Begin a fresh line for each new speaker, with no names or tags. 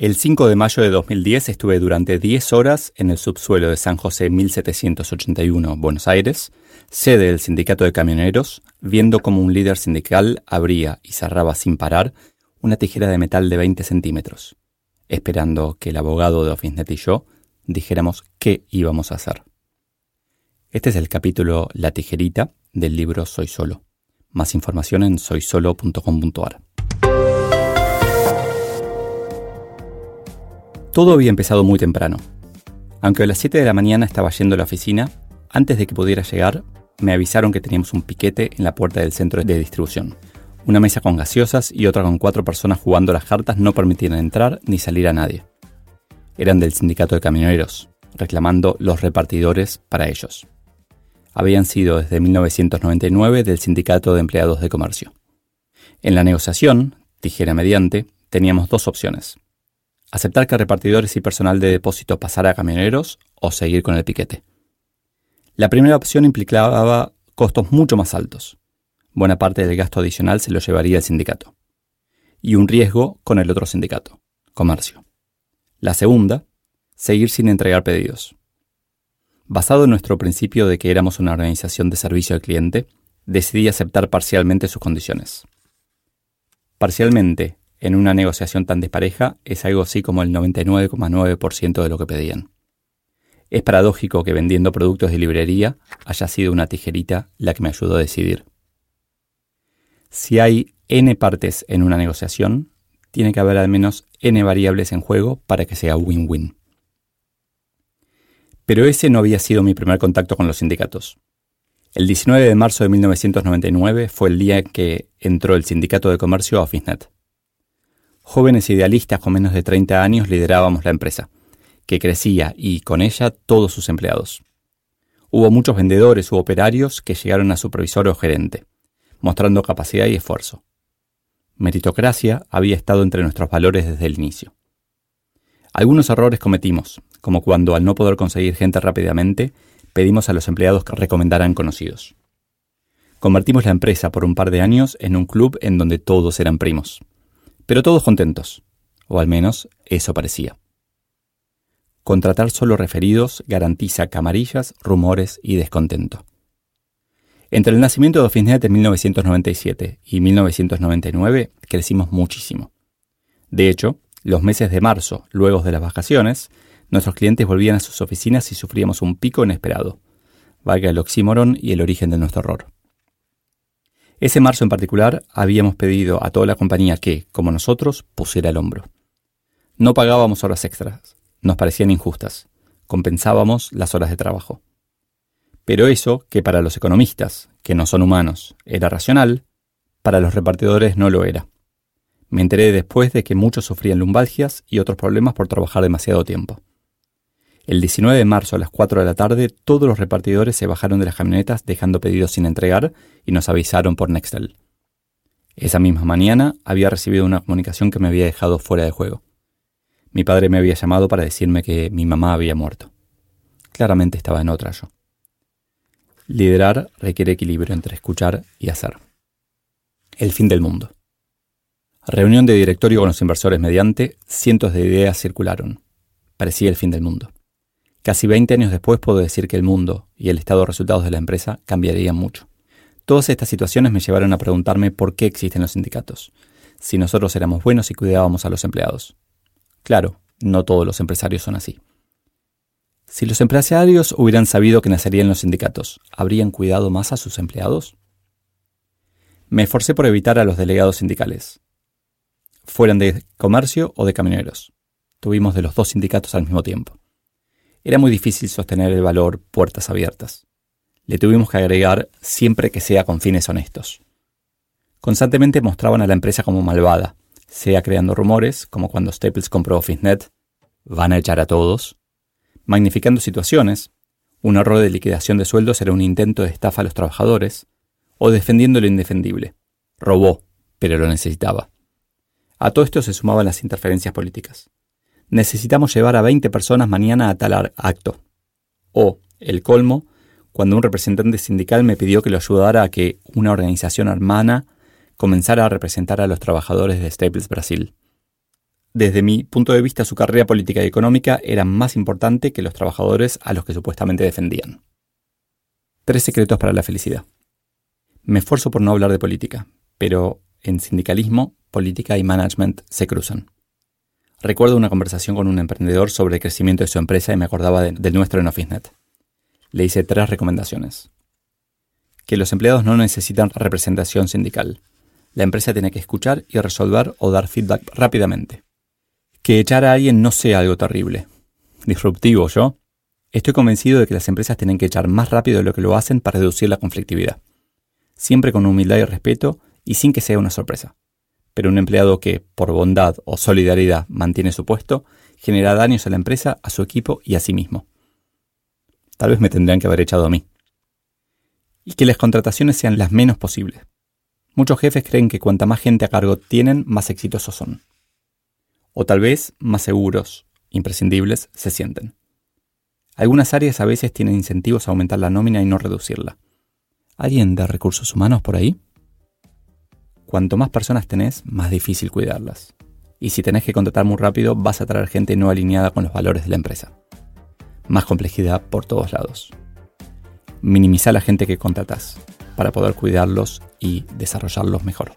El 5 de mayo de 2010 estuve durante 10 horas en el subsuelo de San José 1781, Buenos Aires, sede del sindicato de camioneros, viendo cómo un líder sindical abría y cerraba sin parar una tijera de metal de 20 centímetros, esperando que el abogado de OfficeNet y yo dijéramos qué íbamos a hacer. Este es el capítulo La tijerita del libro Soy Solo. Más información en soysolo.com.ar. Todo había empezado muy temprano. Aunque a las 7 de la mañana estaba yendo a la oficina, antes de que pudiera llegar, me avisaron que teníamos un piquete en la puerta del centro de distribución. Una mesa con gaseosas y otra con cuatro personas jugando las cartas no permitían entrar ni salir a nadie. Eran del sindicato de camioneros, reclamando los repartidores para ellos. Habían sido desde 1999 del sindicato de empleados de comercio. En la negociación, tijera mediante, teníamos dos opciones aceptar que repartidores y personal de depósito pasara a camioneros o seguir con el piquete. La primera opción implicaba costos mucho más altos. Buena parte del gasto adicional se lo llevaría el sindicato. Y un riesgo con el otro sindicato, comercio. La segunda, seguir sin entregar pedidos. Basado en nuestro principio de que éramos una organización de servicio al cliente, decidí aceptar parcialmente sus condiciones. Parcialmente en una negociación tan despareja es algo así como el 99,9% de lo que pedían. Es paradójico que vendiendo productos de librería haya sido una tijerita la que me ayudó a decidir. Si hay n partes en una negociación, tiene que haber al menos n variables en juego para que sea win-win. Pero ese no había sido mi primer contacto con los sindicatos. El 19 de marzo de 1999 fue el día en que entró el sindicato de comercio a OfficeNet. Jóvenes idealistas con menos de 30 años liderábamos la empresa, que crecía y con ella todos sus empleados. Hubo muchos vendedores u operarios que llegaron a supervisor o gerente, mostrando capacidad y esfuerzo. Meritocracia había estado entre nuestros valores desde el inicio. Algunos errores cometimos, como cuando al no poder conseguir gente rápidamente, pedimos a los empleados que recomendaran conocidos. Convertimos la empresa por un par de años en un club en donde todos eran primos pero todos contentos, o al menos eso parecía. Contratar solo referidos garantiza camarillas, rumores y descontento. Entre el nacimiento de OfficeNet en 1997 y 1999 crecimos muchísimo. De hecho, los meses de marzo, luego de las vacaciones, nuestros clientes volvían a sus oficinas y sufríamos un pico inesperado. Valga el oxímoron y el origen de nuestro horror. Ese marzo en particular habíamos pedido a toda la compañía que, como nosotros, pusiera el hombro. No pagábamos horas extras, nos parecían injustas, compensábamos las horas de trabajo. Pero eso, que para los economistas, que no son humanos, era racional, para los repartidores no lo era. Me enteré después de que muchos sufrían lumbalgias y otros problemas por trabajar demasiado tiempo. El 19 de marzo a las 4 de la tarde, todos los repartidores se bajaron de las camionetas dejando pedidos sin entregar y nos avisaron por Nextel. Esa misma mañana había recibido una comunicación que me había dejado fuera de juego. Mi padre me había llamado para decirme que mi mamá había muerto. Claramente estaba en otra yo. Liderar requiere equilibrio entre escuchar y hacer. El fin del mundo. Reunión de directorio con los inversores mediante, cientos de ideas circularon. Parecía el fin del mundo. Casi 20 años después puedo decir que el mundo y el estado de resultados de la empresa cambiarían mucho. Todas estas situaciones me llevaron a preguntarme por qué existen los sindicatos, si nosotros éramos buenos y cuidábamos a los empleados. Claro, no todos los empresarios son así. Si los empresarios hubieran sabido que nacerían los sindicatos, ¿habrían cuidado más a sus empleados? Me esforcé por evitar a los delegados sindicales, fueran de comercio o de camioneros. Tuvimos de los dos sindicatos al mismo tiempo. Era muy difícil sostener el valor puertas abiertas. Le tuvimos que agregar siempre que sea con fines honestos. Constantemente mostraban a la empresa como malvada, sea creando rumores, como cuando Staples compró OfficeNet, van a echar a todos, magnificando situaciones, un error de liquidación de sueldos era un intento de estafa a los trabajadores, o defendiendo lo indefendible. Robó, pero lo necesitaba. A todo esto se sumaban las interferencias políticas. Necesitamos llevar a 20 personas mañana a tal acto. O, el colmo, cuando un representante sindical me pidió que lo ayudara a que una organización hermana comenzara a representar a los trabajadores de Staples Brasil. Desde mi punto de vista, su carrera política y económica era más importante que los trabajadores a los que supuestamente defendían. Tres secretos para la felicidad. Me esfuerzo por no hablar de política, pero en sindicalismo, política y management se cruzan. Recuerdo una conversación con un emprendedor sobre el crecimiento de su empresa y me acordaba del nuestro en OfficeNet. Le hice tres recomendaciones. Que los empleados no necesitan representación sindical. La empresa tiene que escuchar y resolver o dar feedback rápidamente. Que echar a alguien no sea algo terrible. Disruptivo, ¿yo? Estoy convencido de que las empresas tienen que echar más rápido de lo que lo hacen para reducir la conflictividad siempre con humildad y respeto y sin que sea una sorpresa. Pero un empleado que, por bondad o solidaridad, mantiene su puesto, genera daños a la empresa, a su equipo y a sí mismo. Tal vez me tendrían que haber echado a mí. Y que las contrataciones sean las menos posibles. Muchos jefes creen que cuanta más gente a cargo tienen, más exitosos son. O tal vez más seguros, imprescindibles, se sienten. Algunas áreas a veces tienen incentivos a aumentar la nómina y no reducirla. ¿Alguien de recursos humanos por ahí? Cuanto más personas tenés, más difícil cuidarlas. Y si tenés que contratar muy rápido, vas a traer gente no alineada con los valores de la empresa. Más complejidad por todos lados. Minimiza la gente que contratas para poder cuidarlos y desarrollarlos mejor.